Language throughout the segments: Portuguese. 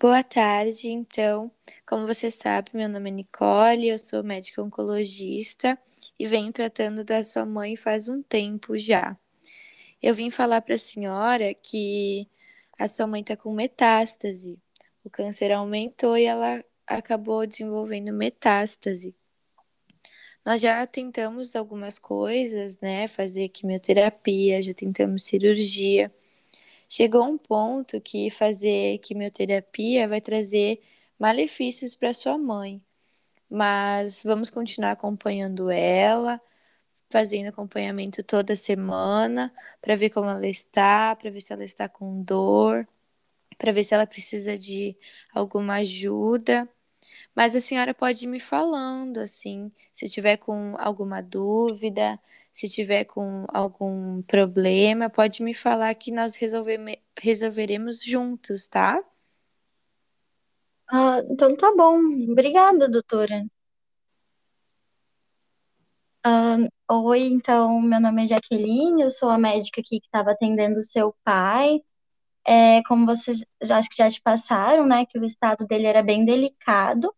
Boa tarde, então. Como você sabe, meu nome é Nicole, eu sou médica oncologista e venho tratando da sua mãe faz um tempo já. Eu vim falar para a senhora que a sua mãe está com metástase. O câncer aumentou e ela acabou desenvolvendo metástase. Nós já tentamos algumas coisas, né? Fazer quimioterapia, já tentamos cirurgia. Chegou um ponto que fazer quimioterapia vai trazer malefícios para sua mãe. Mas vamos continuar acompanhando ela, fazendo acompanhamento toda semana para ver como ela está, para ver se ela está com dor, para ver se ela precisa de alguma ajuda. Mas a senhora pode ir me falando, assim, se tiver com alguma dúvida, se tiver com algum problema, pode me falar que nós resolveremos juntos, tá? Ah, então tá bom. Obrigada, doutora. Ah, oi, então, meu nome é Jaqueline, eu sou a médica aqui que estava atendendo seu pai. É, como vocês já acho que já te passaram, né, que o estado dele era bem delicado.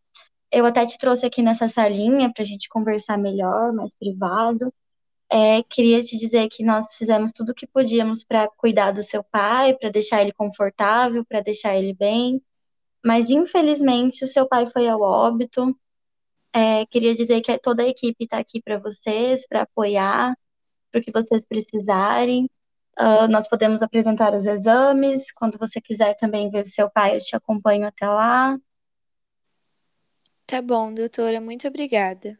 Eu até te trouxe aqui nessa salinha para a gente conversar melhor, mais privado. É, queria te dizer que nós fizemos tudo o que podíamos para cuidar do seu pai, para deixar ele confortável, para deixar ele bem. Mas infelizmente o seu pai foi ao óbito. É, queria dizer que toda a equipe está aqui para vocês, para apoiar, para o que vocês precisarem. Uh, nós podemos apresentar os exames. Quando você quiser também ver o seu pai, eu te acompanho até lá. Tá bom, doutora, muito obrigada.